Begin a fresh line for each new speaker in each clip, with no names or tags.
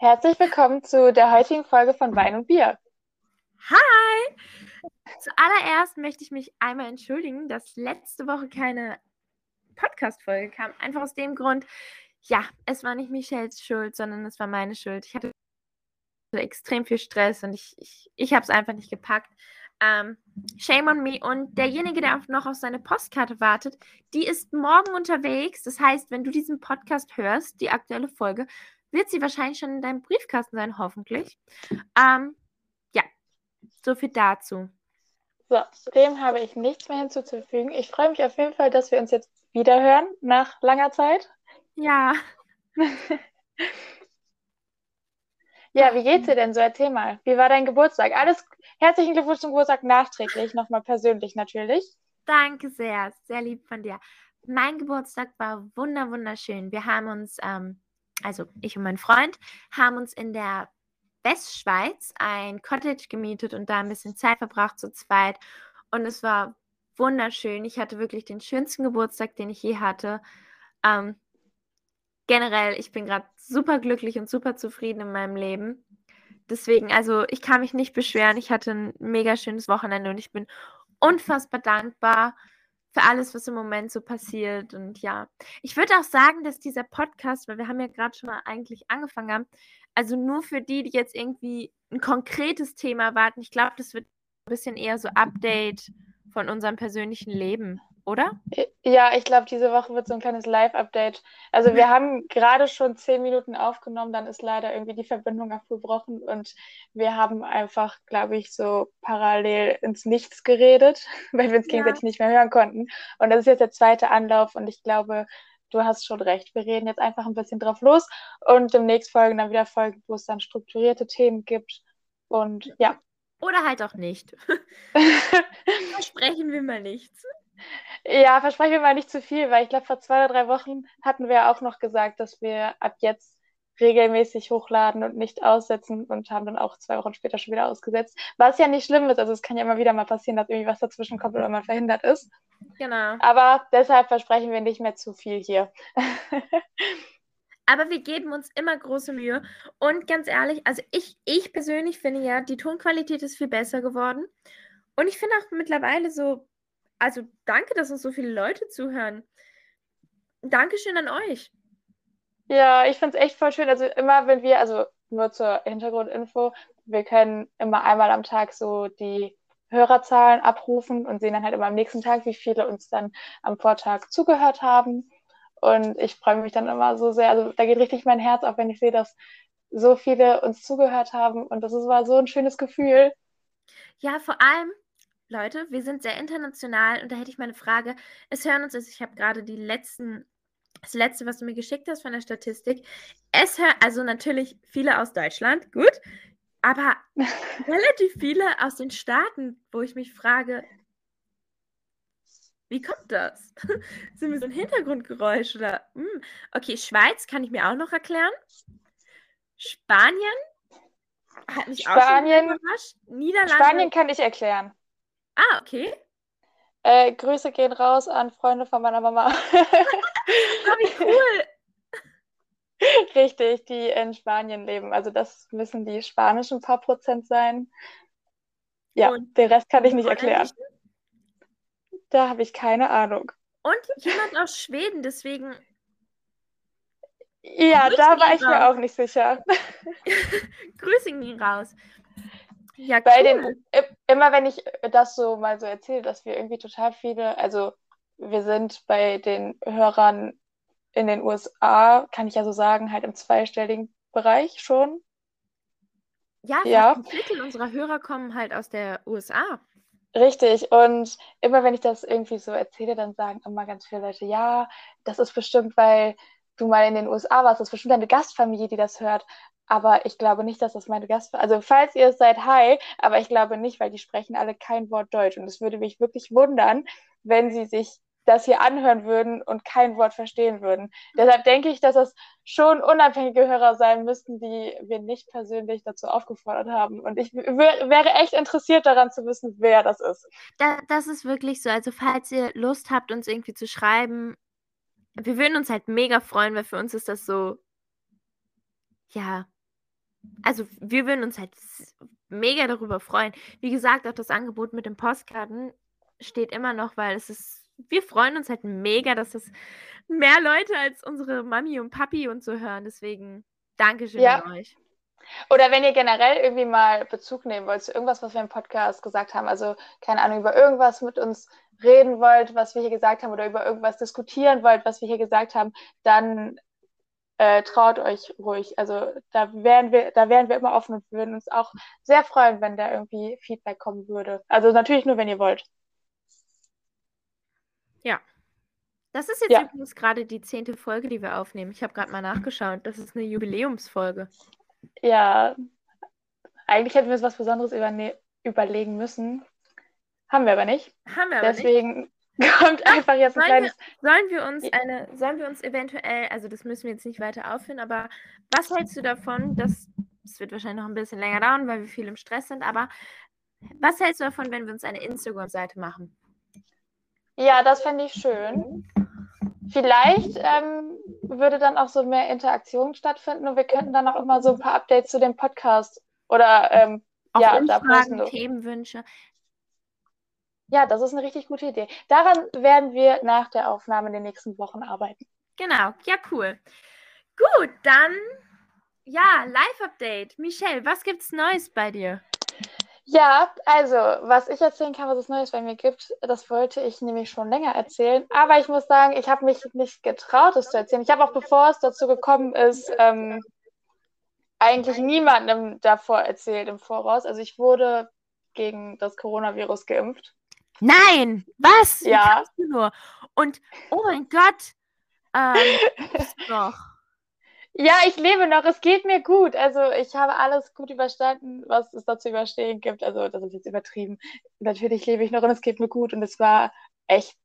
Herzlich willkommen zu der heutigen Folge von Wein und Bier.
Hi! Zuallererst möchte ich mich einmal entschuldigen, dass letzte Woche keine Podcast-Folge kam. Einfach aus dem Grund, ja, es war nicht Michelles Schuld, sondern es war meine Schuld. Ich hatte extrem viel Stress und ich, ich, ich habe es einfach nicht gepackt. Ähm, shame on me. Und derjenige, der noch auf seine Postkarte wartet, die ist morgen unterwegs. Das heißt, wenn du diesen Podcast hörst, die aktuelle Folge, wird sie wahrscheinlich schon in deinem Briefkasten sein, hoffentlich. Ähm, ja, so viel dazu.
So, dem habe ich nichts mehr hinzuzufügen. Ich freue mich auf jeden Fall, dass wir uns jetzt wieder hören nach langer Zeit.
Ja.
ja, wie geht's dir denn so? Erzähl mal. Wie war dein Geburtstag? Alles herzlichen Glückwunsch zum Geburtstag nachträglich, nochmal persönlich natürlich.
Danke sehr, sehr lieb von dir. Mein Geburtstag war wunder wunderschön. Wir haben uns, ähm, also ich und mein Freund, haben uns in der Westschweiz ein Cottage gemietet und da ein bisschen Zeit verbracht zu zweit. Und es war wunderschön. Ich hatte wirklich den schönsten Geburtstag, den ich je hatte. Ähm, generell, ich bin gerade super glücklich und super zufrieden in meinem Leben. Deswegen, also ich kann mich nicht beschweren. Ich hatte ein mega schönes Wochenende und ich bin unfassbar dankbar für alles, was im Moment so passiert. Und ja, ich würde auch sagen, dass dieser Podcast, weil wir haben ja gerade schon mal eigentlich angefangen haben, also nur für die, die jetzt irgendwie ein konkretes Thema warten, ich glaube, das wird ein bisschen eher so Update von unserem persönlichen Leben, oder?
Ja, ich glaube, diese Woche wird so ein kleines Live-Update. Also wir haben gerade schon zehn Minuten aufgenommen, dann ist leider irgendwie die Verbindung abgebrochen und wir haben einfach, glaube ich, so parallel ins Nichts geredet, weil wir uns gegenseitig ja. nicht mehr hören konnten. Und das ist jetzt der zweite Anlauf und ich glaube, du hast schon recht. Wir reden jetzt einfach ein bisschen drauf los und demnächst folgen dann wieder Folgen, wo es dann strukturierte Themen gibt. Und ja,
oder halt auch nicht. versprechen wir mal nichts.
Ja, versprechen wir mal nicht zu viel, weil ich glaube, vor zwei oder drei Wochen hatten wir auch noch gesagt, dass wir ab jetzt regelmäßig hochladen und nicht aussetzen und haben dann auch zwei Wochen später schon wieder ausgesetzt. Was ja nicht schlimm ist, also es kann ja immer wieder mal passieren, dass irgendwie was dazwischen kommt oder man verhindert ist.
Genau.
Aber deshalb versprechen wir nicht mehr zu viel hier.
Aber wir geben uns immer große Mühe. Und ganz ehrlich, also ich, ich persönlich finde ja, die Tonqualität ist viel besser geworden. Und ich finde auch mittlerweile so, also danke, dass uns so viele Leute zuhören. Dankeschön an euch.
Ja, ich finde es echt voll schön. Also immer, wenn wir, also nur zur Hintergrundinfo, wir können immer einmal am Tag so die Hörerzahlen abrufen und sehen dann halt immer am nächsten Tag, wie viele uns dann am Vortag zugehört haben. Und ich freue mich dann immer so sehr. Also da geht richtig mein Herz auf, wenn ich sehe, dass so viele uns zugehört haben. Und das war so ein schönes Gefühl.
Ja, vor allem, Leute, wir sind sehr international und da hätte ich mal eine Frage. Es hören uns, also ich habe gerade die letzten, das letzte, was du mir geschickt hast von der Statistik. Es hören, also natürlich viele aus Deutschland, gut, aber relativ viele aus den Staaten, wo ich mich frage, wie kommt das? Sind wir so ein Hintergrundgeräusch oder? Hm. Okay, Schweiz kann ich mir auch noch erklären. Spanien
hat mich Spanien, auch überrascht. Niederlande. Spanien kann ich erklären.
Ah, okay.
Äh, Grüße gehen raus an Freunde von meiner Mama.
oh, wie cool.
Richtig, die in Spanien leben. Also das müssen die spanischen paar Prozent sein. Ja, Und den Rest kann ich nicht erklären. Da habe ich keine Ahnung.
Und jemand aus Schweden, deswegen.
Ja, da war ich raus. mir auch nicht sicher.
Grüße ihn raus.
Ja, Bei cool. den, immer wenn ich das so mal so erzähle, dass wir irgendwie total viele, also wir sind bei den Hörern in den USA, kann ich ja so sagen, halt im zweistelligen Bereich schon.
Ja, ja. ein Viertel unserer Hörer kommen halt aus der USA.
Richtig. Und immer wenn ich das irgendwie so erzähle, dann sagen immer ganz viele Leute, ja, das ist bestimmt, weil du mal in den USA warst, das ist bestimmt eine Gastfamilie, die das hört. Aber ich glaube nicht, dass das meine Gastfamilie, also falls ihr es seid, hi, aber ich glaube nicht, weil die sprechen alle kein Wort Deutsch. Und es würde mich wirklich wundern, wenn sie sich das hier anhören würden und kein Wort verstehen würden. Deshalb denke ich, dass das schon unabhängige Hörer sein müssten, die wir nicht persönlich dazu aufgefordert haben. Und ich wäre echt interessiert daran zu wissen, wer das ist.
Da, das ist wirklich so. Also falls ihr Lust habt, uns irgendwie zu schreiben, wir würden uns halt mega freuen, weil für uns ist das so, ja, also wir würden uns halt mega darüber freuen. Wie gesagt, auch das Angebot mit den Postkarten steht immer noch, weil es ist, wir freuen uns halt mega, dass das mehr Leute als unsere Mami und Papi und so hören. Deswegen Dankeschön
Ja.
an euch.
Oder wenn ihr generell irgendwie mal Bezug nehmen wollt zu irgendwas, was wir im Podcast gesagt haben, also keine Ahnung, über irgendwas mit uns reden wollt, was wir hier gesagt haben, oder über irgendwas diskutieren wollt, was wir hier gesagt haben, dann äh, traut euch ruhig. Also da wären wir, da wären wir immer offen und würden uns auch sehr freuen, wenn da irgendwie Feedback kommen würde. Also natürlich nur, wenn ihr wollt.
Das ist jetzt
Ja.
übrigens gerade die zehnte Folge, die wir aufnehmen. Ich habe gerade mal nachgeschaut. Das ist eine Jubiläumsfolge.
Ja, eigentlich hätten wir uns was Besonderes überlegen müssen. Haben wir aber nicht.
Haben wir aber nicht.
Kommt einfach jetzt ein
Sollen wir,
kleines.
sollen wir uns eine, sollen wir uns eventuell, also das müssen wir jetzt nicht weiter aufführen, aber was hältst du davon, dass es wird wahrscheinlich noch ein bisschen länger dauern, weil wir viel im Stress sind, aber was hältst du davon, wenn wir uns eine Instagram-Seite machen?
Ja, das fände ich schön. Vielleicht ähm, würde dann auch so mehr Interaktion stattfinden und wir könnten dann auch immer so ein paar Updates zu dem Podcast oder ähm,
Auch
ja,
Umfragen. Themenwünsche.
Ja, das ist eine richtig gute Idee. Daran werden wir nach der Aufnahme in den nächsten Wochen arbeiten.
Genau, ja, cool. Gut, dann ja, Live-Update. Michelle, was gibt's Neues bei dir?
Ja, also, was ich erzählen kann, was es Neues bei mir gibt, das wollte ich nämlich schon länger erzählen. Aber ich muss sagen, ich habe mich nicht getraut, es zu erzählen. Ich habe auch, bevor es dazu gekommen ist, ähm, eigentlich niemandem davor erzählt im Voraus. Also, ich wurde gegen das Coronavirus geimpft.
Nein, was?
Ja.
nur? Und oh mein Gott, ähm, doch.
Ja, ich lebe noch, es geht mir gut. Also ich habe alles gut überstanden, was es da zu überstehen gibt. Also das ist jetzt übertrieben. Natürlich lebe ich noch und es geht mir gut und es war echt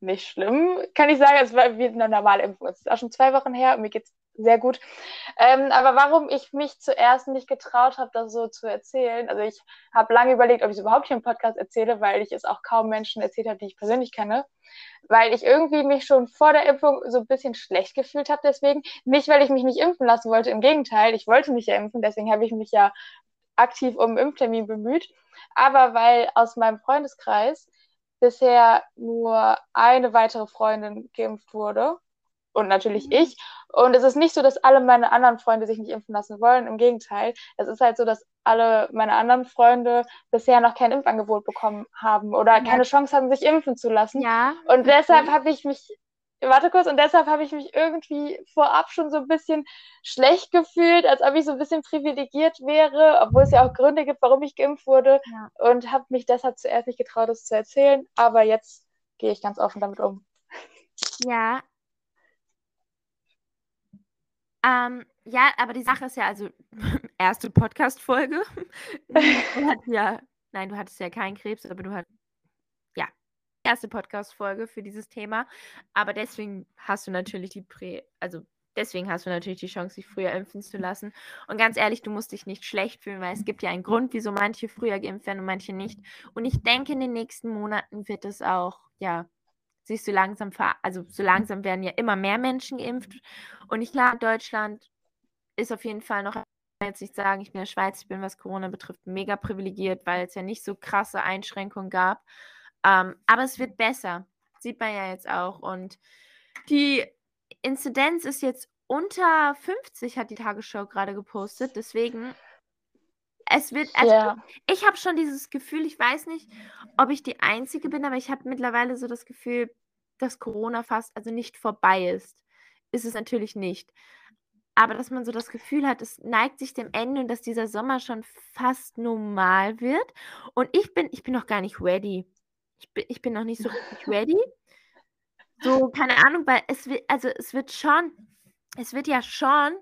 nicht schlimm, kann ich sagen. Es war wie eine normale Impfung. Es ist auch schon zwei Wochen her und mir geht's sehr gut. Ähm, aber warum ich mich zuerst nicht getraut habe, das so zu erzählen, also ich habe lange überlegt, ob ich es überhaupt hier im Podcast erzähle, weil ich es auch kaum Menschen erzählt habe, die ich persönlich kenne, weil ich irgendwie mich schon vor der Impfung so ein bisschen schlecht gefühlt habe deswegen. Nicht, weil ich mich nicht impfen lassen wollte, im Gegenteil, ich wollte mich ja impfen, deswegen habe ich mich ja aktiv um einen Impftermin bemüht, aber weil aus meinem Freundeskreis bisher nur eine weitere Freundin geimpft wurde und natürlich ich. Und es ist nicht so, dass alle meine anderen Freunde sich nicht impfen lassen wollen. Im Gegenteil, es ist halt so, dass alle meine anderen Freunde bisher noch kein Impfangebot bekommen haben oder
Ja.
keine Chance hatten, sich impfen zu lassen.
Ja.
Und deshalb habe ich mich, warte kurz, und deshalb habe ich mich irgendwie vorab schon so ein bisschen schlecht gefühlt, als ob ich so ein bisschen privilegiert wäre, obwohl es ja auch Gründe gibt, warum ich geimpft wurde.
Ja.
Und habe mich deshalb zuerst nicht getraut, das zu erzählen. Aber jetzt gehe ich ganz offen damit um.
Ja. Ähm, ja, aber die Sache ist ja, also, erste Podcast-Folge. Du hattest ja, nein, du hattest ja keinen Krebs, aber du hattest, ja, erste Podcast-Folge für dieses Thema. Aber deswegen hast du natürlich die Prä, also deswegen hast du natürlich die Chance, dich früher impfen zu lassen. Und ganz ehrlich, du musst dich nicht schlecht fühlen, weil es gibt ja einen Grund, wieso manche früher geimpft werden und manche nicht. Und ich denke, in den nächsten Monaten wird es auch, ja, sich so langsam, also so langsam werden ja immer mehr Menschen geimpft. Und ich glaube, Deutschland ist auf jeden Fall noch, jetzt nicht sagen, ich bin in der Schweiz, ich bin, was Corona betrifft, mega privilegiert, weil es ja nicht so krasse Einschränkungen gab. Ähm, aber es wird besser. Sieht man ja jetzt auch. Und die Inzidenz ist jetzt unter 50, hat die Tagesschau gerade gepostet. Deswegen, es wird, also
Ja.
ich habe schon dieses Gefühl, ich weiß nicht, ob ich die Einzige bin, aber ich habe mittlerweile so das Gefühl, dass Corona fast, also nicht vorbei ist. Ist es natürlich nicht. Aber dass man so das Gefühl hat, es neigt sich dem Ende und dass dieser Sommer schon fast normal wird. Und ich bin, ich bin noch gar nicht ready. Ich bin, ich bin noch nicht so richtig ready. So, keine Ahnung, weil es wird, also es wird schon, es wird ja schon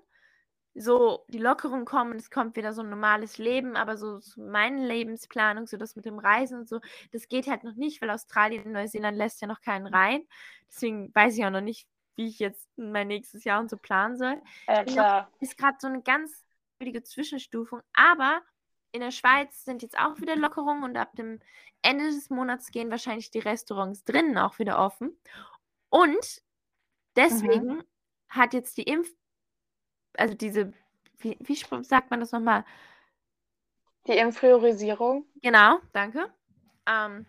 so die Lockerung kommen, es kommt wieder so ein normales Leben, aber so, so meine Lebensplanung, so das mit dem Reisen und so, das geht halt noch nicht, weil Australien und Neuseeland lässt ja noch keinen rein. Deswegen weiß ich auch noch nicht, wie ich jetzt mein nächstes Jahr und so planen soll.
Ja,
bin noch-
klar.
Ist gerade so eine ganz schwierige Zwischenstufung, aber in der Schweiz sind jetzt auch wieder Lockerungen und ab dem Ende des Monats gehen wahrscheinlich die Restaurants drinnen auch wieder offen. Und deswegen hat jetzt die Impf, also diese wie, wie sagt man das nochmal?
Die Impfpriorisierung.
Genau, danke. Ähm,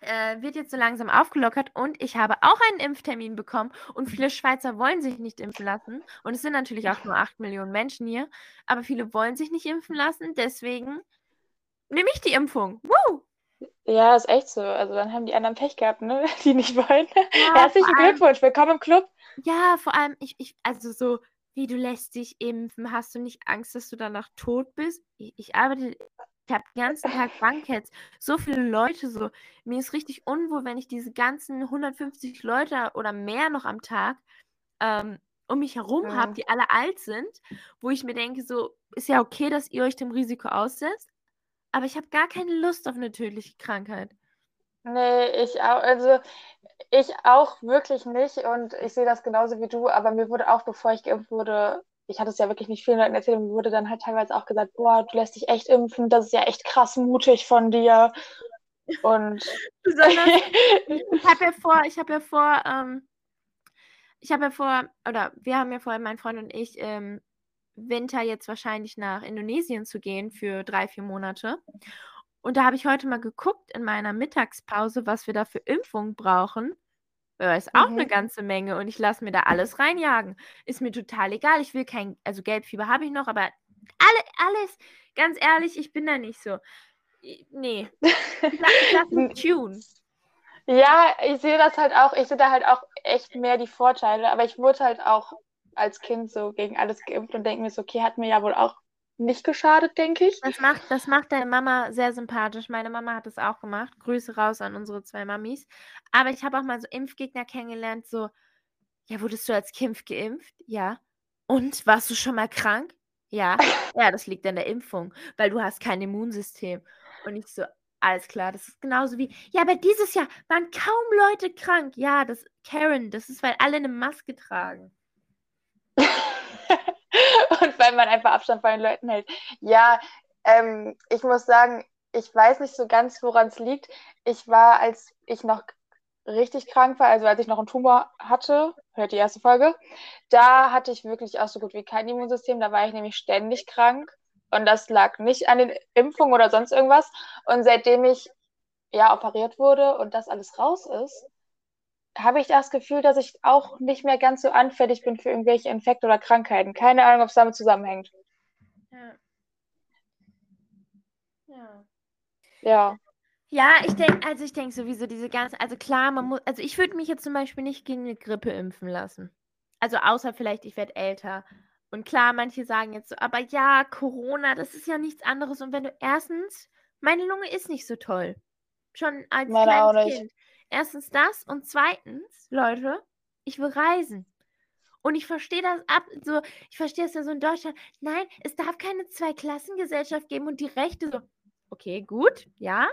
äh, wird jetzt so langsam aufgelockert und ich habe auch einen Impftermin bekommen und viele Schweizer wollen sich nicht impfen lassen und es sind natürlich auch nur 8 Millionen Menschen hier, aber viele wollen sich nicht impfen lassen, deswegen nehme ich die Impfung. Woo!
Ja, ist echt so. Also dann haben die anderen Pech gehabt, ne? Die nicht wollen. Ja, Herzlichen Glückwunsch, willkommen im Club.
Ja, vor allem, ich, ich, also so, wie du lässt dich impfen, hast du nicht Angst, dass du danach tot bist? Ich, ich arbeite, ich habe den ganzen Tag Bankets, so viele Leute so. Mir ist richtig unwohl, wenn ich diese ganzen 150 Leute oder mehr noch am Tag ähm, um mich herum ja. habe, die alle alt sind, wo ich mir denke, so, ist ja okay, dass ihr euch dem Risiko aussetzt, aber ich habe gar keine Lust auf eine tödliche Krankheit.
Nee, ich auch, also ich auch wirklich nicht und ich sehe das genauso wie du, aber mir wurde auch, bevor ich geimpft wurde, ich hatte es ja wirklich nicht vielen Leuten erzählt, mir wurde dann halt teilweise auch gesagt, boah, du lässt dich echt impfen, das ist ja echt krass mutig von dir. Und
ich habe ja vor, ich habe ja vor, ähm, ich habe ja vor, oder wir haben ja vor, mein Freund und ich, ähm, Winter jetzt wahrscheinlich nach Indonesien zu gehen für drei, vier Monate. Und da habe ich heute mal geguckt in meiner Mittagspause, was wir da für Impfungen brauchen. Ja, ist auch mhm. eine ganze Menge und ich lasse mir da alles reinjagen. Ist mir total egal. Ich will kein, also Gelbfieber habe ich noch, aber alle, alles, ganz ehrlich, ich bin da nicht so. Nee. Ich lasse mich tune.
Ja, ich sehe das halt auch, ich sehe da halt auch echt mehr die Vorteile, aber ich wurde halt auch als Kind so gegen alles geimpft und denke mir so, okay, hat mir ja wohl auch nicht geschadet, denke ich.
Das macht, das macht deine Mama sehr sympathisch. Meine Mama hat das auch gemacht. Grüße raus an unsere zwei Mamis. Aber ich habe auch mal so Impfgegner kennengelernt, so, ja, wurdest du als Kind geimpft? Ja. Und warst du schon mal krank? Ja. ja, das liegt an der Impfung, weil du hast kein Immunsystem. Und ich so, alles klar, das ist genauso wie, ja, aber dieses Jahr waren kaum Leute krank. Ja, das, Karen, das ist, weil alle eine Maske tragen.
weil man einfach Abstand von den Leuten hält. Ja, ähm, ich muss sagen, ich weiß nicht so ganz, woran es liegt. Ich war, als ich noch richtig krank war, also als ich noch einen Tumor hatte, hört die erste Folge, da hatte ich wirklich auch so gut wie kein Immunsystem. Da war ich nämlich ständig krank. Und das lag nicht an den Impfungen oder sonst irgendwas. Und seitdem ich ja operiert wurde und das alles raus ist, habe ich das Gefühl, dass ich auch nicht mehr ganz so anfällig bin für irgendwelche Infekte oder Krankheiten. Keine Ahnung, ob es damit zusammenhängt.
Ja. Ja.
Ja.
Ja, ich denke, also ich denke sowieso diese ganze, also klar, man muss, also ich würde mich jetzt zum Beispiel nicht gegen eine Grippe impfen lassen. Also außer vielleicht, ich werde älter. Und klar, manche sagen jetzt so, aber ja, Corona, das ist ja nichts anderes. Und wenn du erstens, meine Lunge ist nicht so toll. Schon als Meine kleines Kind. Erstens das und zweitens, Leute, ich will reisen. Und ich verstehe das ab, so, ich verstehe es ja so in Deutschland. Nein, es darf keine Zweiklassengesellschaft geben und die Rechte so. Okay, gut, ja.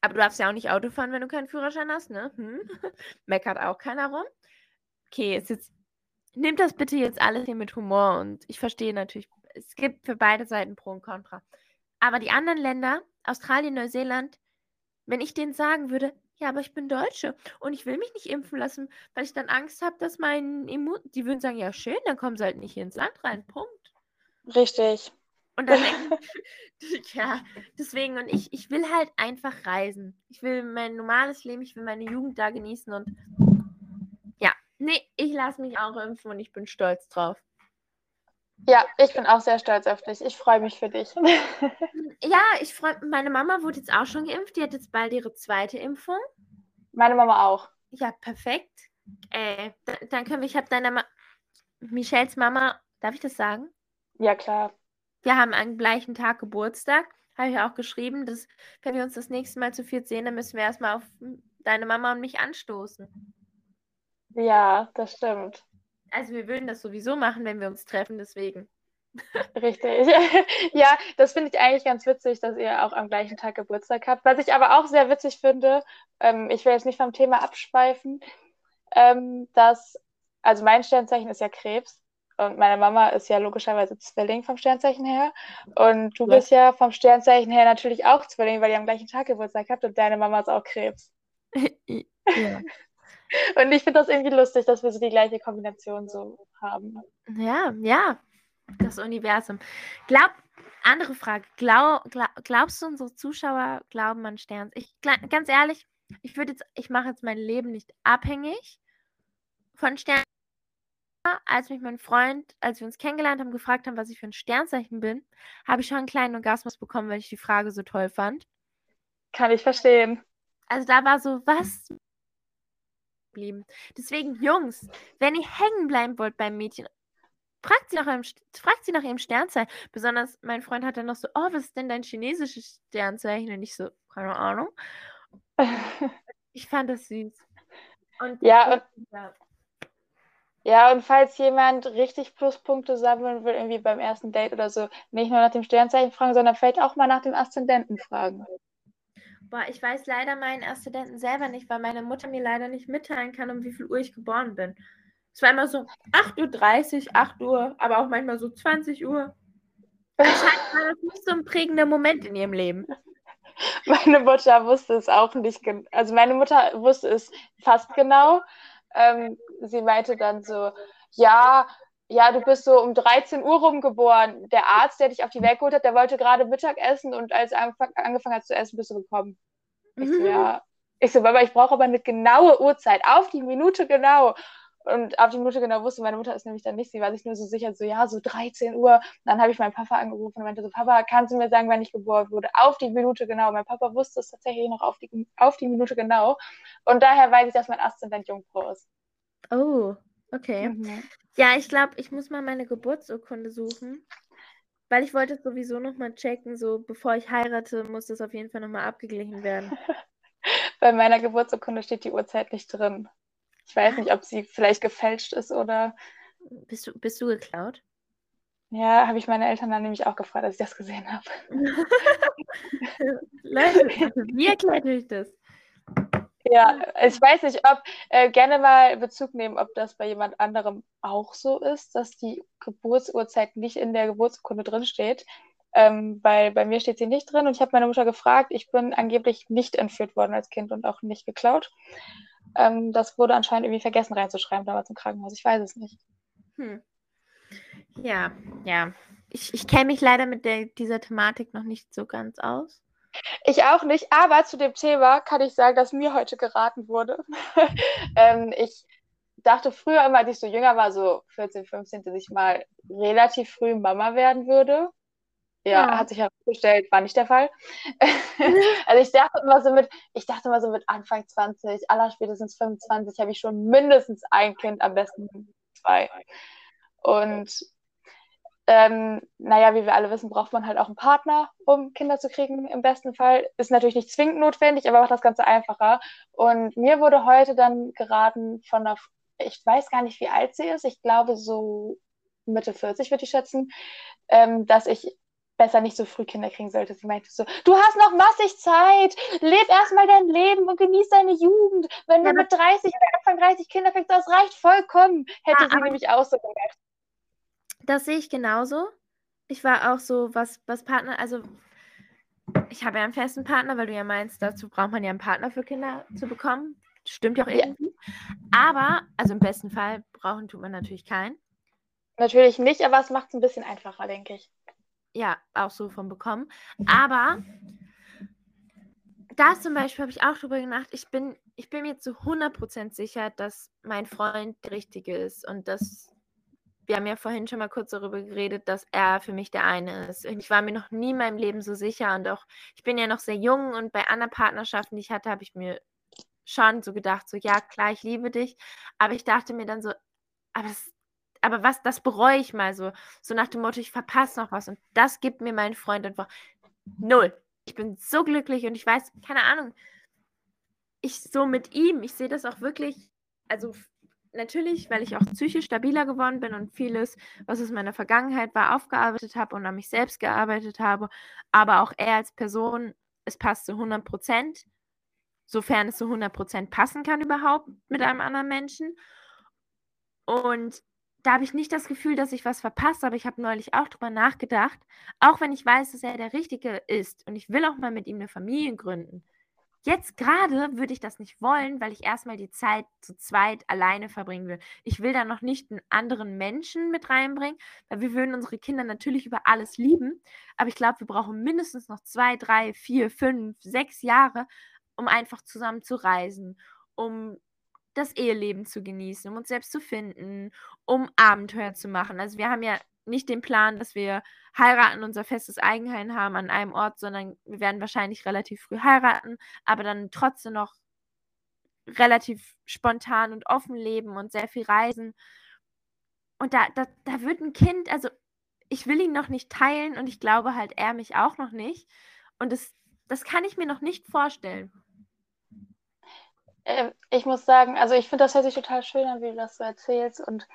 Aber du darfst ja auch nicht Auto fahren, wenn du keinen Führerschein hast, ne? Hm. Meckert auch keiner rum. Okay, ist jetzt. Nehmt das bitte jetzt alles hier mit Humor und ich verstehe natürlich, es gibt für beide Seiten Pro und Contra. Aber die anderen Länder, Australien, Neuseeland, wenn ich denen sagen würde, ja, aber ich bin Deutsche und ich will mich nicht impfen lassen, weil ich dann Angst habe, dass mein Immun. Die würden sagen, ja, schön, dann kommen sie halt nicht hier ins Land rein. Punkt.
Richtig.
Und dann ich, ja, deswegen, und ich, ich will halt einfach reisen. Ich will mein normales Leben, ich will meine Jugend da genießen und ja, nee, ich lasse mich auch impfen und ich bin stolz drauf.
Ja, ich bin auch sehr stolz auf dich. Ich freue mich für dich.
ja, ich freue Meine Mama wurde jetzt auch schon geimpft. Die hat jetzt bald ihre zweite Impfung.
Meine Mama auch.
Ja, perfekt. Äh, dann können wir, ich habe deiner Ma Michelles Mama, darf ich das sagen?
Ja, klar.
Wir haben am gleichen Tag Geburtstag. Habe ich auch geschrieben, dass, wenn wir uns das nächste Mal zu viert sehen, dann müssen wir erstmal auf deine Mama und mich anstoßen.
Ja, das stimmt.
Also wir würden das sowieso machen, wenn wir uns treffen, deswegen.
Richtig. Ja, das finde ich eigentlich ganz witzig, dass ihr auch am gleichen Tag Geburtstag habt. Was ich aber auch sehr witzig finde, ähm, ich will jetzt nicht vom Thema abschweifen, ähm, dass, also mein Sternzeichen ist ja Krebs und meine Mama ist ja logischerweise Zwilling vom Sternzeichen her. Und du ja. bist ja vom Sternzeichen her natürlich auch Zwilling, weil ihr am gleichen Tag Geburtstag habt und deine Mama ist auch Krebs. ja. Und ich finde das irgendwie lustig, dass wir so die gleiche Kombination so haben.
Ja, ja. Das Universum. Glaub, andere Frage. Glaub, glaub, glaubst du, unsere Zuschauer glauben an Sterne? Ich, ganz ehrlich, ich würde jetzt, ich mache jetzt mein Leben nicht abhängig von Sternen. Als mich mein Freund, als wir uns kennengelernt haben, gefragt haben, was ich für ein Sternzeichen bin, habe ich schon einen kleinen Orgasmus bekommen, weil ich die Frage so toll fand.
Kann ich verstehen.
Also da war so, was blieben. Deswegen, Jungs, wenn ihr hängen bleiben wollt beim Mädchen, fragt sie nach, einem, fragt sie nach ihrem Sternzeichen. Besonders mein Freund hat dann noch so, oh, was ist denn dein chinesisches Sternzeichen? Und ich so, keine Ahnung. ich fand das süß.
Und ja, und, ja. ja, und falls jemand richtig Pluspunkte sammeln will, irgendwie beim ersten Date oder so, nicht nur nach dem Sternzeichen fragen, sondern vielleicht auch mal nach dem Aszendenten fragen.
Boah, ich weiß leider meinen Aszendenten selber nicht, weil meine Mutter mir leider nicht mitteilen kann, um wie viel Uhr ich geboren bin. Es war immer so 8.30 Uhr, 8 Uhr, aber auch manchmal so 20 Uhr. Anscheinend war das nicht so ein prägender Moment in ihrem Leben.
Meine Mutter wusste es auch nicht. Also meine Mutter wusste es fast genau. Ähm, sie meinte dann so, ja, ja, du bist so um 13 Uhr rumgeboren. Der Arzt, der dich auf die Welt geholt hat, der wollte gerade Mittag essen und als er angefangen hat zu essen, bist du gekommen. Ich so, mhm. ja. Ich so, Baba, ich brauche aber eine genaue Uhrzeit, auf die Minute genau. Und auf die Minute genau wusste, meine Mutter ist nämlich dann nicht, sie war sich nur so sicher, so ja, so 13 Uhr. Und dann habe ich meinen Papa angerufen und meinte so, Papa, kannst du mir sagen, wann ich geboren wurde? Auf die Minute genau. Mein Papa wusste es tatsächlich noch auf die, auf die Minute genau. Und daher weiß ich, dass mein Aszendent Jungfrau ist.
Oh, okay. Mhm. Ja, ich glaube, ich muss mal meine Geburtsurkunde suchen. Weil ich wollte es sowieso nochmal checken, so bevor ich heirate, muss das auf jeden Fall nochmal abgeglichen werden.
Bei meiner Geburtsurkunde steht die Uhrzeit nicht drin. Ich weiß nicht, ob sie vielleicht gefälscht ist oder.
Bist du, bist du geklaut?
Ja, habe ich meine Eltern dann nämlich auch gefragt, als ich das gesehen habe.
Leute, wie erklärt euch das?
Ja, ich weiß nicht, ob äh, gerne mal Bezug nehmen, ob das bei jemand anderem auch so ist, dass die Geburtsurzeit nicht in der Geburtsurkunde drinsteht. Ähm, weil bei mir steht sie nicht drin und ich habe meine Mutter gefragt, ich bin angeblich nicht entführt worden als Kind und auch nicht geklaut. Ähm, das wurde anscheinend irgendwie vergessen reinzuschreiben damals im Krankenhaus. Ich weiß es nicht. Hm.
Ja, ja. Ich, ich kenne mich leider mit der, dieser Thematik noch nicht so ganz aus.
Ich auch nicht, aber zu dem Thema kann ich sagen, dass mir heute geraten wurde. ähm, ich dachte früher immer, als ich so jünger war, so 14, 15, dass ich mal relativ früh Mama werden würde. Ja, ja, hat sich herausgestellt, war nicht der Fall. also ich dachte immer so mit, ich dachte immer so mit Anfang 20, aller spätestens 25 habe ich schon mindestens ein Kind, am besten zwei. Und ähm, naja, wie wir alle wissen, braucht man halt auch einen Partner, um Kinder zu kriegen, im besten Fall. Ist natürlich nicht zwingend notwendig, aber macht das Ganze einfacher. Und mir wurde heute dann geraten von einer, ich weiß gar nicht, wie alt sie ist, ich glaube so Mitte 40 würde ich schätzen, ähm, dass ich besser nicht so früh Kinder kriegen sollte. Sie meinte so, du hast noch massig Zeit, leb erstmal dein Leben und genieß deine Jugend. Wenn ja, du mit 30 oder Anfang 30 Kinder kriegst, das reicht vollkommen, hätte ja, sie nämlich auch so gesagt.
Das sehe ich genauso. Ich war auch so, was, was Partner, also ich habe ja einen festen Partner, weil du ja meinst, dazu braucht man ja einen Partner für Kinder zu bekommen. Stimmt ja auch irgendwie. Ja. Aber, also im besten Fall brauchen tut man natürlich keinen.
Natürlich nicht, aber es macht es ein bisschen einfacher, denke ich
ja, auch so von bekommen. Aber da zum Beispiel habe ich auch drüber gedacht, ich bin, ich bin mir zu 100% sicher, dass mein Freund der Richtige ist und dass wir haben ja vorhin schon mal kurz darüber geredet, dass er für mich der eine ist. Und ich war mir noch nie in meinem Leben so sicher und auch, ich bin ja noch sehr jung und bei anderen Partnerschaften, die ich hatte, habe ich mir schon so gedacht, so ja, klar, ich liebe dich. Aber ich dachte mir dann so, aber das, aber was, das bereue ich mal so. So nach dem Motto, ich verpasse noch was. Und das gibt mir mein Freund einfach null. Ich bin so glücklich und ich weiß, keine Ahnung, ich so mit ihm, ich sehe das auch wirklich, also natürlich, weil ich auch psychisch stabiler geworden bin und vieles, was aus meiner Vergangenheit war, aufgearbeitet habe und an mich selbst gearbeitet habe, aber auch er als Person, es passt zu 100 Prozent, sofern es zu 100 Prozent passen kann überhaupt mit einem anderen Menschen. Und da habe ich nicht das Gefühl, dass ich was verpasse, aber ich habe neulich auch drüber nachgedacht, auch wenn ich weiß, dass er der Richtige ist und ich will auch mal mit ihm eine Familie gründen. Jetzt gerade würde ich das nicht wollen, weil ich erstmal die Zeit zu zweit alleine verbringen will. Ich will da noch nicht einen anderen Menschen mit reinbringen, weil wir würden unsere Kinder natürlich über alles lieben. Aber ich glaube, wir brauchen mindestens noch zwei, drei, vier, fünf, sechs Jahre, um einfach zusammen zu reisen, um das Eheleben zu genießen, um uns selbst zu finden, um Abenteuer zu machen. Also wir haben ja nicht den Plan, dass wir heiraten, unser festes Eigenheim haben an einem Ort, sondern wir werden wahrscheinlich relativ früh heiraten, aber dann trotzdem noch relativ spontan und offen leben und sehr viel reisen. Und da, da, da wird ein Kind, also ich will ihn noch nicht teilen und ich glaube halt er mich auch noch nicht. Und das, das kann ich mir noch nicht vorstellen.
Ähm, ich muss sagen, also ich finde, das hört sich total schön an, wie du das so erzählst. Und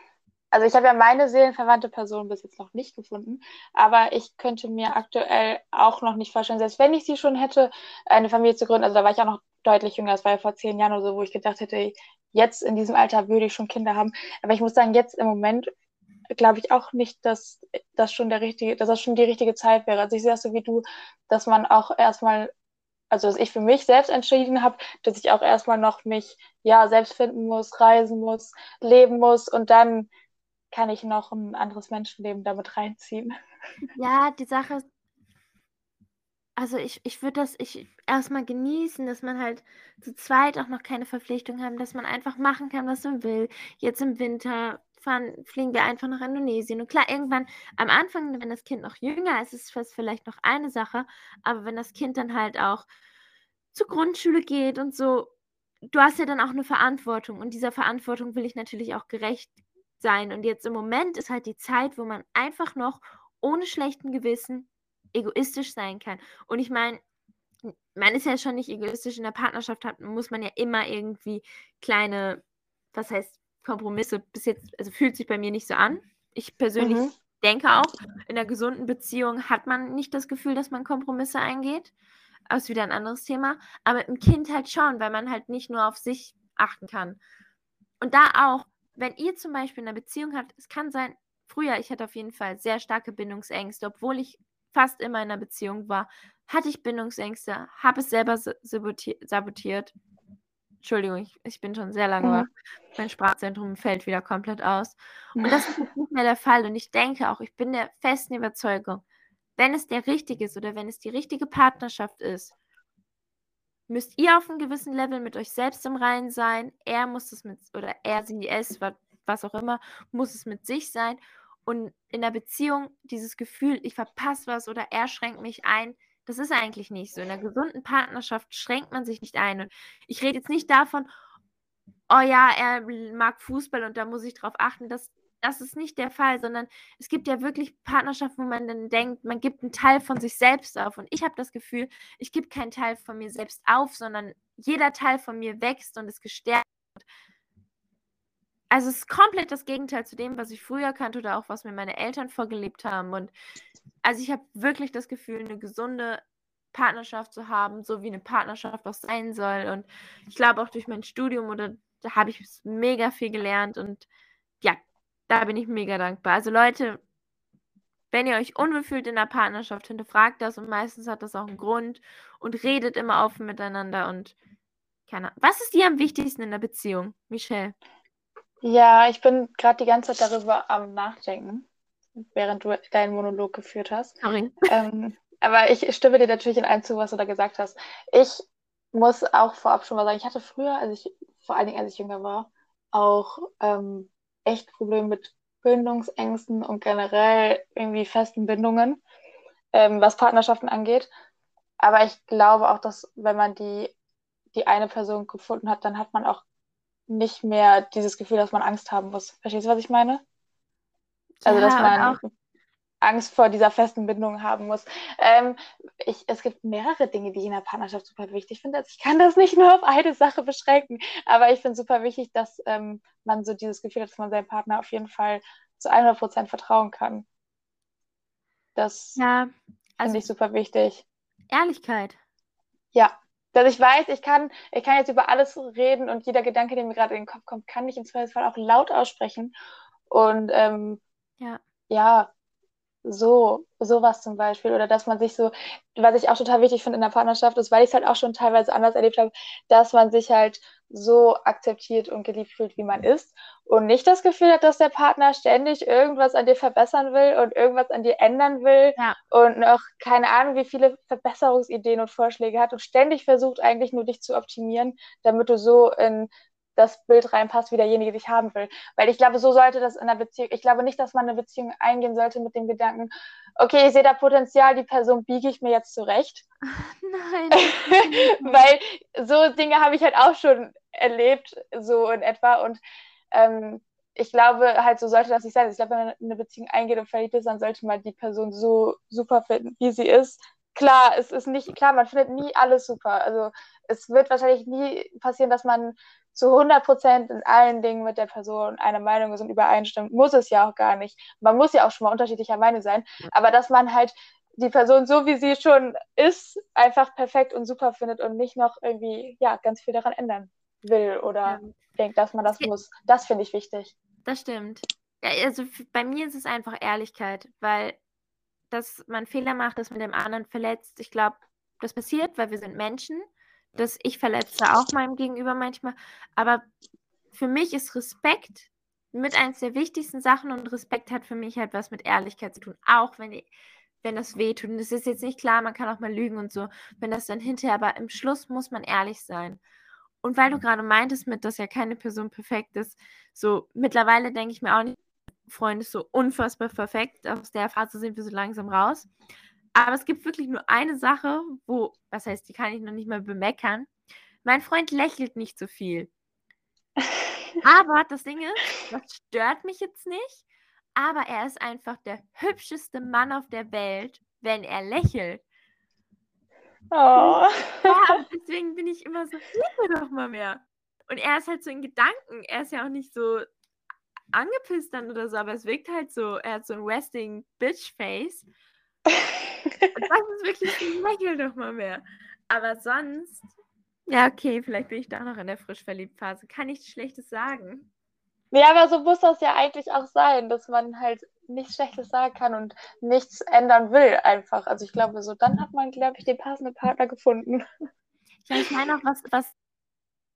also ich habe ja meine seelenverwandte Person bis jetzt noch nicht gefunden, aber ich könnte mir aktuell auch noch nicht vorstellen, selbst wenn ich sie schon hätte, eine Familie zu gründen. Also da war ich auch noch deutlich jünger, das war ja vor zehn Jahren oder so, wo ich gedacht hätte, jetzt in diesem Alter würde ich schon Kinder haben. Aber ich muss sagen, jetzt im Moment glaube ich auch nicht, dass das schon der richtige, dass das schon die richtige Zeit wäre. Also ich sehe das so wie du, dass man auch erstmal also dass ich für mich selbst entschieden habe, dass ich auch erstmal noch mich ja selbst finden muss, reisen muss, leben muss und dann kann ich noch ein anderes Menschenleben damit reinziehen.
Ja, die Sache ist, also ich, ich würde das ich erstmal genießen, dass man halt zu zweit auch noch keine Verpflichtung haben, dass man einfach machen kann, was man will. Jetzt im Winter fahren, fliegen wir einfach nach Indonesien. Und klar, irgendwann am Anfang, wenn das Kind noch jünger ist, ist es vielleicht noch eine Sache, aber wenn das Kind dann halt auch zur Grundschule geht und so, du hast ja dann auch eine Verantwortung und dieser Verantwortung will ich natürlich auch gerecht sein. Und jetzt im Moment ist halt die Zeit, wo man einfach noch ohne schlechten Gewissen egoistisch sein kann. Und ich meine, man ist ja schon nicht egoistisch in der Partnerschaft, hat, muss man ja immer irgendwie kleine, was heißt Kompromisse, bis jetzt, also fühlt sich bei mir nicht so an. Ich persönlich mhm. denke auch, in einer gesunden Beziehung hat man nicht das Gefühl, dass man Kompromisse eingeht. Aber ist wieder ein anderes Thema. Aber im Kind halt schon, weil man halt nicht nur auf sich achten kann. Und da auch, wenn ihr zum Beispiel eine Beziehung habt, es kann sein, früher, ich hatte auf jeden Fall sehr starke Bindungsängste, obwohl ich fast immer in einer Beziehung war, hatte ich Bindungsängste, habe es selber sabotiert. Entschuldigung, ich, ich bin schon sehr lange mhm. wach. Mein Sprachzentrum fällt wieder komplett aus. Und das ist nicht mehr der Fall. Und ich denke auch, ich bin der festen Überzeugung, wenn es der richtige ist oder wenn es die richtige Partnerschaft ist, müsst ihr auf einem gewissen Level mit euch selbst im Reinen sein. Er muss es mit, oder er, sie, es, was auch immer, muss es mit sich sein. Und in der Beziehung dieses Gefühl, ich verpasse was oder er schränkt mich ein, das ist eigentlich nicht so. In einer gesunden Partnerschaft schränkt man sich nicht ein. Und ich rede jetzt nicht davon, oh ja, er mag Fußball und da muss ich drauf achten. Das, das ist nicht der Fall, sondern es gibt ja wirklich Partnerschaften, wo man dann denkt, man gibt einen Teil von sich selbst auf. Und ich habe das Gefühl, ich gebe keinen Teil von mir selbst auf, sondern jeder Teil von mir wächst und ist gestärkt. Also es ist komplett das Gegenteil zu dem, was ich früher kannte oder auch was mir meine Eltern vorgelebt haben. Und also ich habe wirklich das Gefühl, eine gesunde Partnerschaft zu haben, so wie eine Partnerschaft auch sein soll. Und ich glaube auch durch mein Studium oder da habe ich mega viel gelernt und ja, da bin ich mega dankbar. Also Leute, wenn ihr euch unwohl fühlt in der Partnerschaft, hinterfragt das und meistens hat das auch einen Grund und redet immer offen miteinander und keine Ahnung. Was ist dir am wichtigsten in der Beziehung, Michelle?
Ja, ich bin gerade die ganze Zeit darüber am Nachdenken, während du deinen Monolog geführt hast. Sorry. Ähm, aber ich stimme dir natürlich in allem zu, was du da gesagt hast. Ich muss auch vorab schon mal sagen, ich hatte früher, als ich, vor allen Dingen als ich jünger war, auch ähm, echt Probleme mit Bindungsängsten und generell irgendwie festen Bindungen, ähm, was Partnerschaften angeht. Aber ich glaube auch, dass wenn man die, die eine Person gefunden hat, dann hat man auch nicht mehr dieses Gefühl, dass man Angst haben muss. Verstehst du, was ich meine? Also, ja, dass man Angst vor dieser festen Bindung haben muss. Ähm, ich, es gibt mehrere Dinge, die ich in der Partnerschaft super wichtig finde. Also ich kann das nicht nur auf eine Sache beschränken, aber ich finde super wichtig, dass ähm, man so dieses Gefühl hat, dass man seinem Partner auf jeden Fall zu 100 Prozent vertrauen kann. Das ja, also finde ich super wichtig.
Ehrlichkeit.
Ja, dass ich weiß, ich kann, ich kann jetzt über alles reden und jeder Gedanke, der mir gerade in den Kopf kommt, kann ich im Zweifelsfall auch laut aussprechen. Und ähm, ja. ja, so, sowas zum Beispiel. Oder dass man sich so, was ich auch total wichtig finde in der Partnerschaft ist, weil ich es halt auch schon teilweise anders erlebt habe, dass man sich halt so akzeptiert und geliebt fühlt, wie man ist. Und nicht das Gefühl hat, dass der Partner ständig irgendwas an dir verbessern will und irgendwas an dir ändern will ja. und noch keine Ahnung, wie viele Verbesserungsideen und Vorschläge hat und ständig versucht, eigentlich nur dich zu optimieren, damit du so in das Bild reinpasst, wie derjenige dich haben will. Weil ich glaube, so sollte das in einer Beziehung, ich glaube nicht, dass man eine Beziehung eingehen sollte mit dem Gedanken, okay, ich sehe da Potenzial, die Person biege ich mir jetzt zurecht. Nein. Weil so Dinge habe ich halt auch schon erlebt, so in etwa. Und ähm, ich glaube, halt so sollte das nicht sein. Ich glaube, wenn man eine Beziehung eingeht und verliebt ist, dann sollte man die Person so super finden, wie sie ist. Klar, es ist nicht, klar, man findet nie alles super. Also es wird wahrscheinlich nie passieren, dass man zu 100 Prozent in allen Dingen mit der Person einer Meinung ist und übereinstimmt, muss es ja auch gar nicht. Man muss ja auch schon mal unterschiedlicher Meinung sein, aber dass man halt die Person so wie sie schon ist, einfach perfekt und super findet und nicht noch irgendwie, ja, ganz viel daran ändern will oder ja. denkt, dass man das muss. Das finde ich wichtig.
Das stimmt. Ja, also bei mir ist es einfach Ehrlichkeit, weil dass man Fehler macht, dass man dem anderen verletzt. Ich glaube, das passiert, weil wir sind Menschen dass ich verletze auch meinem Gegenüber manchmal. Aber für mich ist Respekt mit eins der wichtigsten Sachen und Respekt hat für mich halt was mit Ehrlichkeit zu tun. Auch wenn, wenn das wehtut. Und es ist jetzt nicht klar, man kann auch mal lügen und so, wenn das dann hinterher, aber im Schluss muss man ehrlich sein. Und weil du gerade meintest mit, dass ja keine Person perfekt ist, so mittlerweile denke ich mir auch nicht, Freund ist so unfassbar perfekt. Aus der Phase sind wir so langsam raus. Aber es gibt wirklich nur eine Sache, wo, was heißt, die kann ich noch nicht mal bemeckern. Mein Freund lächelt nicht so viel. Aber das Ding ist, das stört mich jetzt nicht. Aber er ist einfach der hübscheste Mann auf der Welt, wenn er lächelt. Oh. Ja, deswegen bin ich immer so, liebe doch mal mehr. Und er ist halt so in Gedanken. Er ist ja auch nicht so angepisst dann oder so, aber es wirkt halt so, er hat so ein Resting Bitch Face. Und das ist wirklich, lächel doch mal mehr. Aber sonst, ja, okay, vielleicht bin ich da noch in der frisch verliebt Phase. Kann nichts Schlechtes sagen.
Ja, aber so muss das ja eigentlich auch sein, dass man halt nichts Schlechtes sagen kann und nichts ändern will einfach. Also ich glaube, so dann hat man, glaube ich, den passenden Partner gefunden.
Ja, ich meine auch, was, was,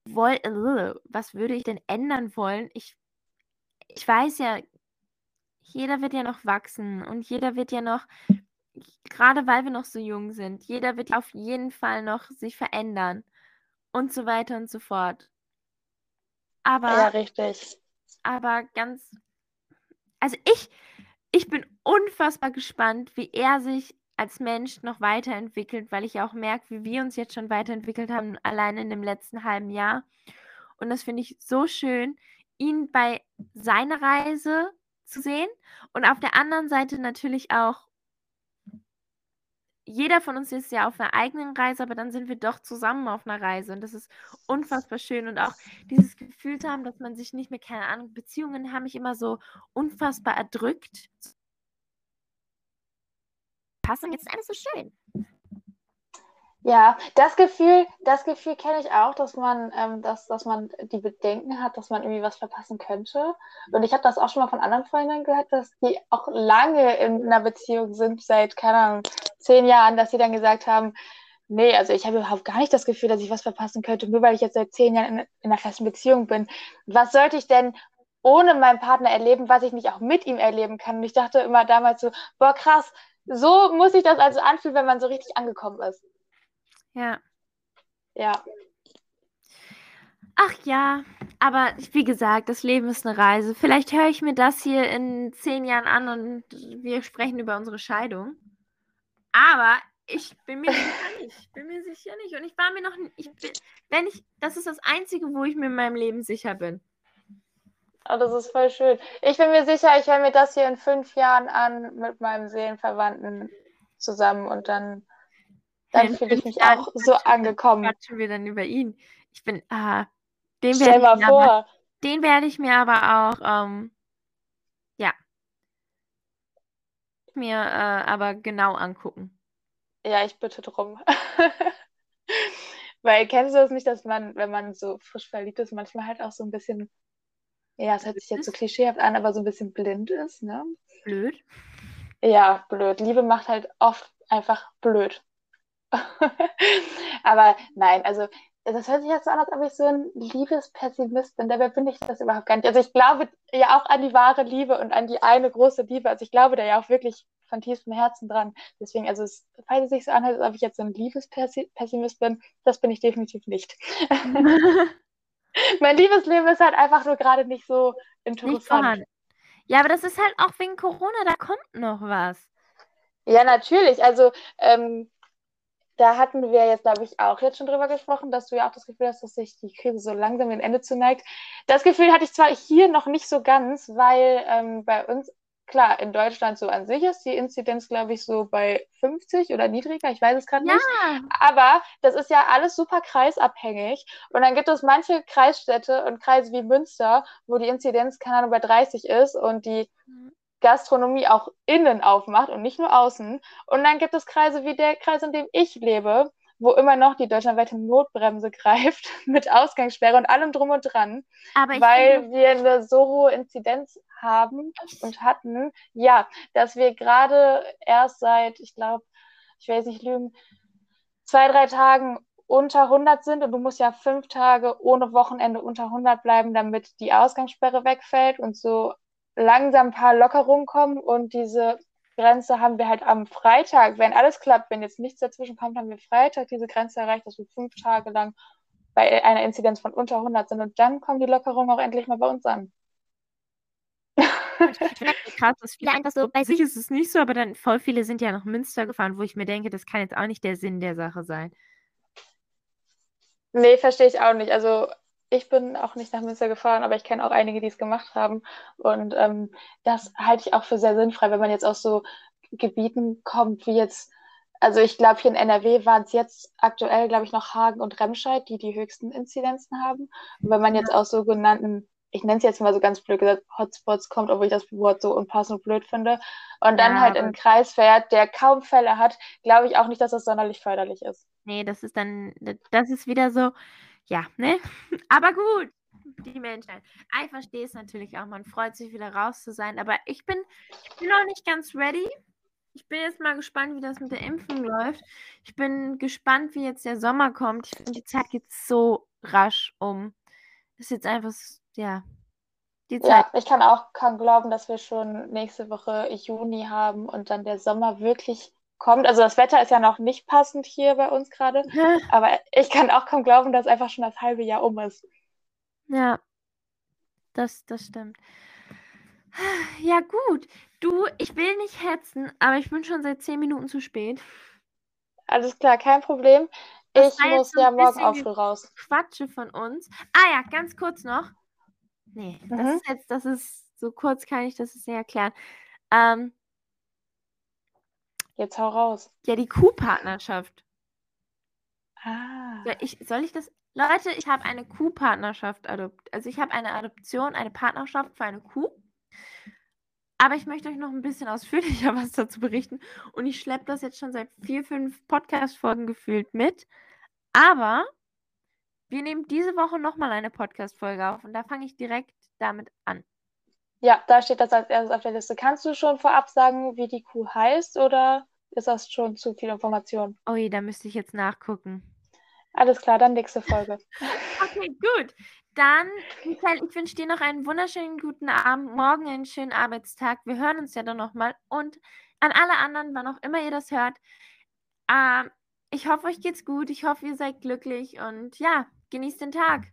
woll, äh, was würde ich denn ändern wollen? Ich, ich weiß ja, jeder wird ja noch wachsen und jeder wird ja noch gerade weil wir noch so jung sind, jeder wird auf jeden Fall noch sich verändern und so weiter und so fort. Aber,
ja, richtig.
Aber ganz, also ich, ich bin unfassbar gespannt, wie er sich als Mensch noch weiterentwickelt, weil ich auch merke, wie wir uns jetzt schon weiterentwickelt haben, allein in dem letzten halben Jahr. Und das finde ich so schön, ihn bei seiner Reise zu sehen und auf der anderen Seite natürlich auch jeder von uns ist ja auf einer eigenen Reise, aber dann sind wir doch zusammen auf einer Reise und das ist unfassbar schön und auch dieses Gefühl zu haben, dass man sich nicht mehr, keine Ahnung, Beziehungen haben mich immer so unfassbar erdrückt. Passen, jetzt ist alles so schön.
Ja, das Gefühl, das Gefühl kenne ich auch, dass man, ähm, dass, dass man die Bedenken hat, dass man irgendwie was verpassen könnte. Und ich habe das auch schon mal von anderen Freundinnen gehört, dass die auch lange in einer Beziehung sind, seit, keine Ahnung, zehn Jahren, dass sie dann gesagt haben, nee, also ich habe überhaupt gar nicht das Gefühl, dass ich was verpassen könnte, nur weil ich jetzt seit zehn Jahren in, in einer festen Beziehung bin. Was sollte ich denn ohne meinen Partner erleben, was ich nicht auch mit ihm erleben kann? Und ich dachte immer damals so, boah, krass, so muss sich das also anfühlen, wenn man so richtig angekommen ist.
Ja.
Ja.
Ach ja, aber wie gesagt, das Leben ist eine Reise. Vielleicht höre ich mir das hier in zehn Jahren an und wir sprechen über unsere Scheidung. Aber ich bin mir sicher nicht. Ich bin mir sicher nicht. Und ich war mir noch ich bin, wenn ich, das ist das Einzige, wo ich mir in meinem Leben sicher bin.
Oh, das ist voll schön. Ich bin mir sicher, ich höre mir das hier in fünf Jahren an mit meinem Seelenverwandten zusammen und dann dann fühle ich mich auch so angekommen.
Quatschen wir dann über ihn. Ich bin, ah, den
Stell mal vor.
Aber, den werde ich mir aber auch, ähm, ja, mir äh, aber genau angucken.
Ja, ich bitte drum. Weil kennst du das nicht, dass man, wenn man so frisch verliebt ist, manchmal halt auch so ein bisschen, ja, es hört sich jetzt so klischeehaft an, aber so ein bisschen blind ist, ne?
Blöd.
Ja, blöd. Liebe macht halt oft einfach blöd. Aber nein, also das hört sich jetzt so an, als ob ich so ein Liebespessimist bin. Dabei bin ich das überhaupt gar nicht. Also ich glaube ja auch an die wahre Liebe und an die eine große Liebe. Also ich glaube da ja auch wirklich von tiefstem Herzen dran. Deswegen, also es, falls es sich so anhört, als ob ich jetzt so ein Liebespessimist bin, das bin ich definitiv nicht. mein Liebesleben ist halt einfach nur gerade nicht so interessant. Nicht
ja, aber das ist halt auch wegen Corona, da kommt noch was.
Ja, natürlich. Also ähm, da hatten wir jetzt, glaube ich, auch jetzt schon drüber gesprochen, dass du ja auch das Gefühl hast, dass sich die Krise so langsam dem Ende zuneigt. Das Gefühl hatte ich zwar hier noch nicht so ganz, weil ähm, bei uns, klar, in Deutschland so an sich ist die Inzidenz, glaube ich, so bei 50 oder niedriger, ich weiß es gerade ja. nicht. Aber das ist ja alles super kreisabhängig. Und dann gibt es manche Kreisstädte und Kreise wie Münster, wo die Inzidenz, keine Ahnung, bei 30 ist und die mhm. Gastronomie auch innen aufmacht und nicht nur außen. Und dann gibt es Kreise wie der Kreis, in dem ich lebe, wo immer noch die deutschlandweite Notbremse greift mit Ausgangssperre und allem drum und dran, weil finde... wir eine so hohe Inzidenz haben und hatten, ja, dass wir gerade erst seit, ich glaube, ich will jetzt nicht lügen, zwei, drei Tagen unter 100 sind und du musst ja fünf Tage ohne Wochenende unter 100 bleiben, damit die Ausgangssperre wegfällt und so langsam ein paar Lockerungen kommen und diese Grenze haben wir halt am Freitag, wenn alles klappt, wenn jetzt nichts dazwischen kommt, haben wir Freitag diese Grenze erreicht, dass wir fünf Tage lang bei einer Inzidenz von unter 100 sind und dann kommen die Lockerungen auch endlich mal bei uns an.
Krass, dass viele einfach so, bei sich ist es nicht so, aber dann voll viele sind ja nach Münster gefahren, wo ich mir denke, das kann jetzt auch nicht der Sinn der Sache sein.
Nee, verstehe ich auch nicht. Also ich bin auch nicht nach Münster gefahren, aber ich kenne auch einige, die es gemacht haben. Und ähm, das halte ich auch für sehr sinnfrei, wenn man jetzt aus so Gebieten kommt, wie jetzt, also ich glaube, hier in NRW waren es jetzt aktuell, glaube ich, noch Hagen und Remscheid, die die höchsten Inzidenzen haben. Und wenn man jetzt aus sogenannten, ich nenne es jetzt mal so ganz blöd gesagt, Hotspots kommt, obwohl ich das Wort so unpassend blöd finde, und dann ja, halt in einen Kreis fährt, der kaum Fälle hat, glaube ich auch nicht, dass das sonderlich förderlich ist.
Nee, das ist dann, das ist wieder so, ja, ne? Aber gut, die Menschheit. Ich verstehe es natürlich auch. Man freut sich wieder raus zu sein. Aber ich bin, ich bin noch nicht ganz ready. Ich bin jetzt mal gespannt, wie das mit der Impfung läuft. Ich bin gespannt, wie jetzt der Sommer kommt. Ich finde, die Zeit geht so rasch um. Das ist jetzt einfach, ja,
die Zeit. Ja, ich kann auch kaum glauben, dass wir schon nächste Woche Juni haben und dann der Sommer wirklich kommt. Also das Wetter ist ja noch nicht passend hier bei uns gerade, aber ich kann auch kaum glauben, dass einfach schon das halbe Jahr um ist.
Ja, das, das stimmt. Ja, gut. Du, ich will nicht hetzen, aber ich bin schon seit zehn Minuten zu spät.
Alles klar, kein Problem. Das ich muss ja morgen auch früh raus.
Quatsche von uns. Ah ja, ganz kurz noch. Nee, das mhm. ist jetzt, das ist so kurz kann ich das nicht erklären. Ähm,
Jetzt hau raus.
Ja, die Kuhpartnerschaft.
Ah.
Soll ich, soll ich das? Leute, ich habe eine Kuhpartnerschaft adoptiert. Also ich habe eine Adoption, eine Partnerschaft für eine Kuh. Aber ich möchte euch noch ein bisschen ausführlicher was dazu berichten. Und ich schleppe das jetzt schon seit vier, fünf Podcast-Folgen gefühlt mit. Aber wir nehmen diese Woche nochmal eine Podcast-Folge auf und da fange ich direkt damit an.
Ja, da steht das als erstes auf der Liste. Kannst du schon vorab sagen, wie die Kuh heißt oder ist das schon zu viel Information?
Ui, da müsste ich jetzt nachgucken.
Alles klar, dann nächste Folge.
okay, gut. Dann, Michael, ich wünsche dir noch einen wunderschönen guten Abend, morgen einen schönen Arbeitstag. Wir hören uns ja dann nochmal. Und an alle anderen, wann auch immer ihr das hört, äh, ich hoffe, euch geht's gut. Ich hoffe, ihr seid glücklich und ja, genießt den Tag.